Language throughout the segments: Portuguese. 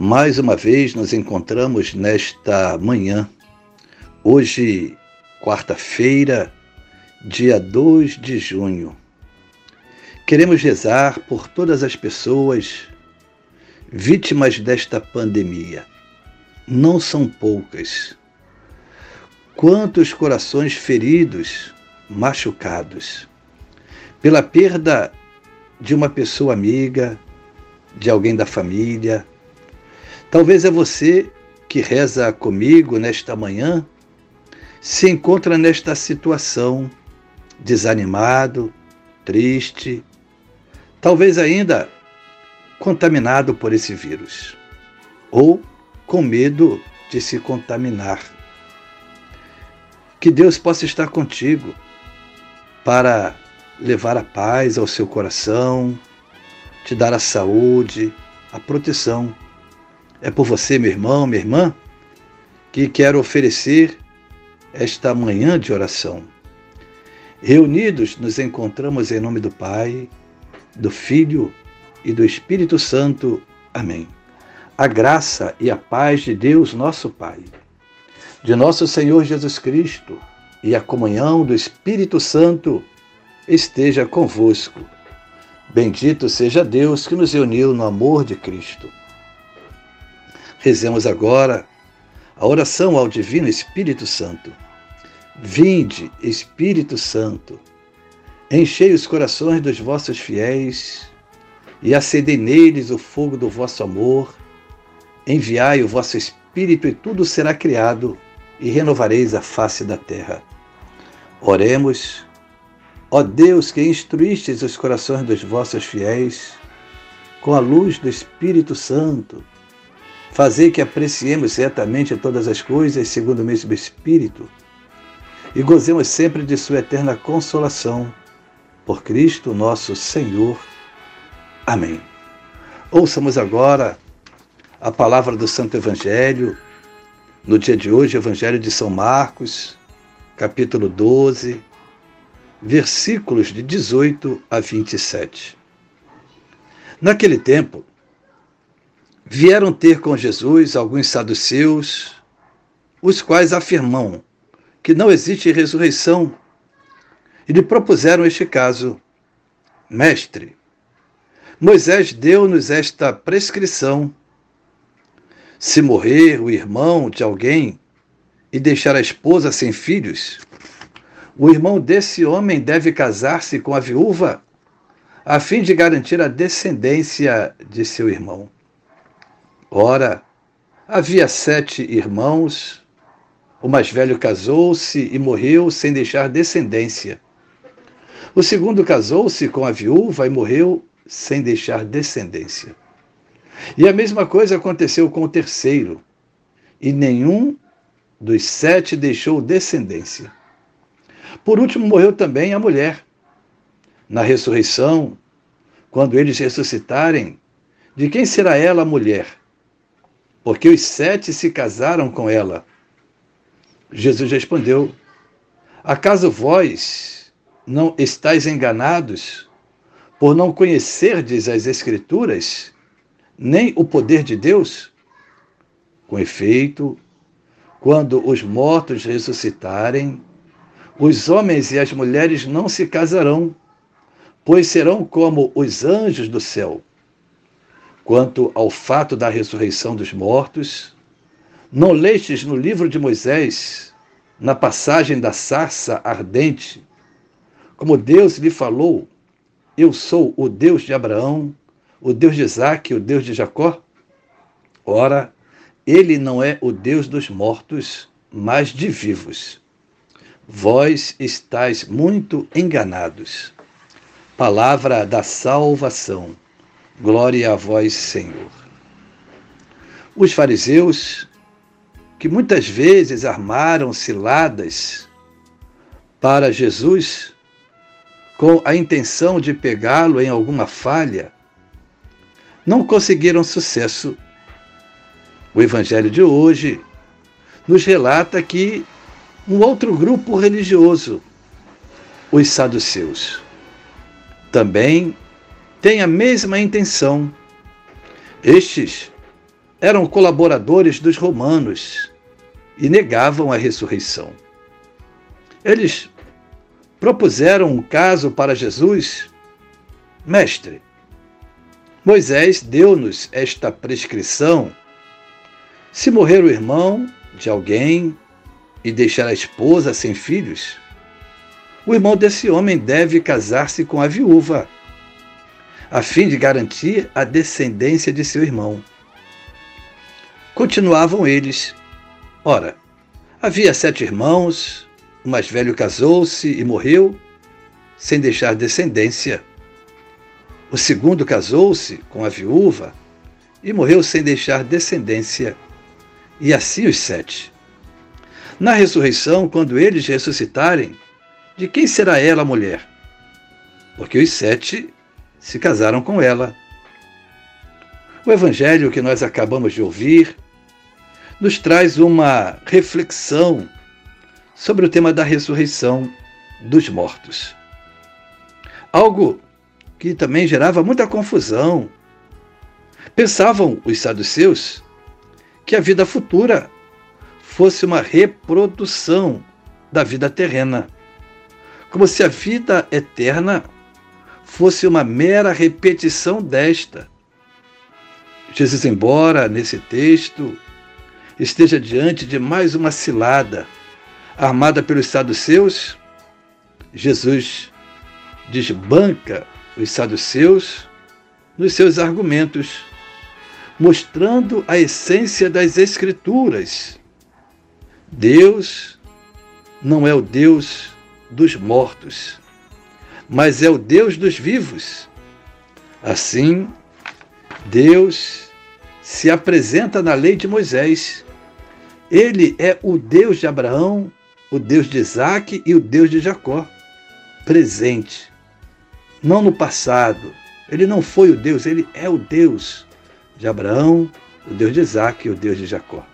Mais uma vez nos encontramos nesta manhã, hoje, quarta-feira, dia 2 de junho. Queremos rezar por todas as pessoas vítimas desta pandemia. Não são poucas. Quantos corações feridos, machucados, pela perda de uma pessoa amiga, de alguém da família, Talvez é você que reza comigo nesta manhã se encontra nesta situação, desanimado, triste, talvez ainda contaminado por esse vírus, ou com medo de se contaminar. Que Deus possa estar contigo para levar a paz ao seu coração, te dar a saúde, a proteção é por você, meu irmão, minha irmã, que quero oferecer esta manhã de oração. Reunidos, nos encontramos em nome do Pai, do Filho e do Espírito Santo. Amém. A graça e a paz de Deus, nosso Pai, de nosso Senhor Jesus Cristo e a comunhão do Espírito Santo esteja convosco. Bendito seja Deus que nos uniu no amor de Cristo. Rezemos agora a oração ao Divino Espírito Santo. Vinde, Espírito Santo, enchei os corações dos vossos fiéis e acendei neles o fogo do vosso amor. Enviai o vosso Espírito e tudo será criado e renovareis a face da terra. Oremos, ó Deus que instruístes os corações dos vossos fiéis com a luz do Espírito Santo fazer que apreciemos certamente todas as coisas segundo o mesmo Espírito e gozemos sempre de Sua eterna consolação. Por Cristo nosso Senhor. Amém. Ouçamos agora a palavra do Santo Evangelho, no dia de hoje, Evangelho de São Marcos, capítulo 12, versículos de 18 a 27. Naquele tempo, Vieram ter com Jesus alguns saduceus, os quais afirmam que não existe ressurreição, e lhe propuseram este caso: Mestre, Moisés deu-nos esta prescrição. Se morrer o irmão de alguém e deixar a esposa sem filhos, o irmão desse homem deve casar-se com a viúva, a fim de garantir a descendência de seu irmão. Ora, havia sete irmãos. O mais velho casou-se e morreu sem deixar descendência. O segundo casou-se com a viúva e morreu sem deixar descendência. E a mesma coisa aconteceu com o terceiro, e nenhum dos sete deixou descendência. Por último, morreu também a mulher. Na ressurreição, quando eles ressuscitarem, de quem será ela a mulher? Porque os sete se casaram com ela. Jesus respondeu: Acaso vós não estáis enganados por não conhecerdes as Escrituras, nem o poder de Deus? Com efeito, quando os mortos ressuscitarem, os homens e as mulheres não se casarão, pois serão como os anjos do céu. Quanto ao fato da ressurreição dos mortos, não lestes no livro de Moisés, na passagem da sarça ardente, como Deus lhe falou: Eu sou o Deus de Abraão, o Deus de Isaac, o Deus de Jacó? Ora, ele não é o Deus dos mortos, mas de vivos. Vós estáis muito enganados. Palavra da salvação. Glória a vós, Senhor. Os fariseus que muitas vezes armaram ciladas para Jesus com a intenção de pegá-lo em alguma falha, não conseguiram sucesso. O Evangelho de hoje nos relata que um outro grupo religioso, os saduceus, também tem a mesma intenção. Estes eram colaboradores dos romanos e negavam a ressurreição. Eles propuseram um caso para Jesus: Mestre, Moisés deu-nos esta prescrição. Se morrer o irmão de alguém e deixar a esposa sem filhos, o irmão desse homem deve casar-se com a viúva, a fim de garantir a descendência de seu irmão. Continuavam eles. Ora, havia sete irmãos, o mais velho casou-se e morreu, sem deixar descendência. O segundo casou-se com a viúva e morreu sem deixar descendência. E assim os sete. Na ressurreição, quando eles ressuscitarem, de quem será ela a mulher? Porque os sete se casaram com ela. O evangelho que nós acabamos de ouvir nos traz uma reflexão sobre o tema da ressurreição dos mortos. Algo que também gerava muita confusão. Pensavam os saduceus que a vida futura fosse uma reprodução da vida terrena, como se a vida eterna fosse uma mera repetição desta. Jesus, embora nesse texto esteja diante de mais uma cilada armada pelos saduceus, Jesus desbanca os saduceus nos seus argumentos, mostrando a essência das Escrituras. Deus não é o Deus dos mortos, mas é o Deus dos vivos. Assim, Deus se apresenta na lei de Moisés ele é o Deus de Abraão, o Deus de Isaac e o Deus de Jacó, presente. Não no passado. Ele não foi o Deus, ele é o Deus de Abraão, o Deus de Isaac e o Deus de Jacó.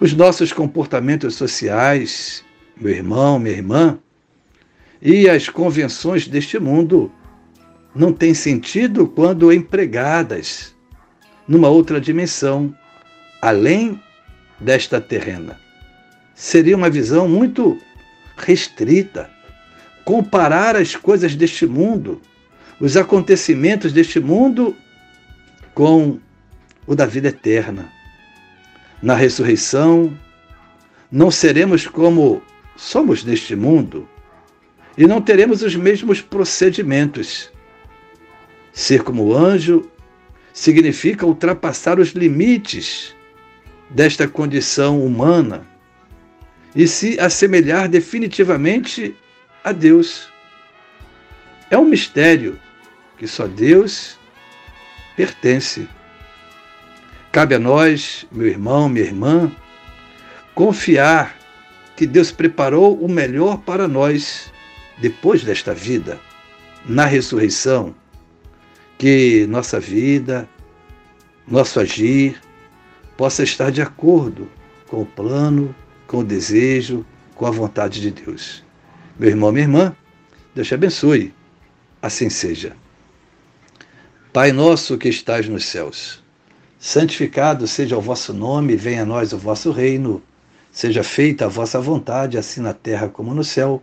Os nossos comportamentos sociais, meu irmão, minha irmã, e as convenções deste mundo não têm sentido quando empregadas numa outra dimensão, além desta terrena. Seria uma visão muito restrita. Comparar as coisas deste mundo, os acontecimentos deste mundo, com o da vida eterna. Na ressurreição, não seremos como somos neste mundo e não teremos os mesmos procedimentos. Ser como anjo significa ultrapassar os limites desta condição humana e se assemelhar definitivamente a Deus. É um mistério que só Deus pertence. Cabe a nós, meu irmão, minha irmã, confiar que Deus preparou o melhor para nós depois desta vida, na ressurreição, que nossa vida, nosso agir, possa estar de acordo com o plano, com o desejo, com a vontade de Deus. Meu irmão, minha irmã, Deus te abençoe. Assim seja. Pai nosso que estás nos céus, santificado seja o vosso nome, venha a nós o vosso reino. Seja feita a vossa vontade, assim na terra como no céu.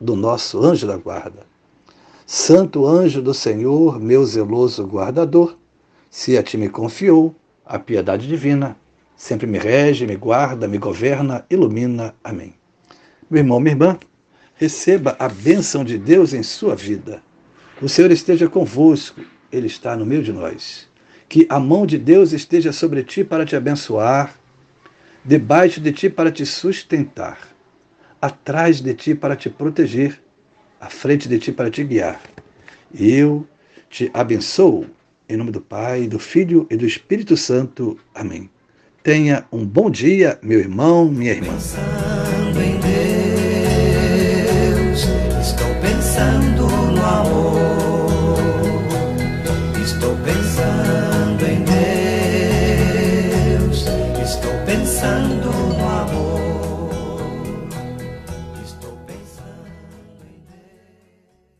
do nosso anjo da guarda. Santo anjo do Senhor, meu zeloso guardador, se a ti me confiou, a piedade divina, sempre me rege, me guarda, me governa, ilumina. Amém. Meu irmão, minha irmã, receba a bênção de Deus em sua vida. O Senhor esteja convosco, Ele está no meio de nós. Que a mão de Deus esteja sobre ti para te abençoar, debaixo de ti para te sustentar, atrás de ti para te proteger, à frente de ti para te guiar. Eu te abençoo, em nome do Pai, do Filho e do Espírito Santo. Amém. Tenha um bom dia, meu irmão, minha irmã. Pensando em Deus, estou pensando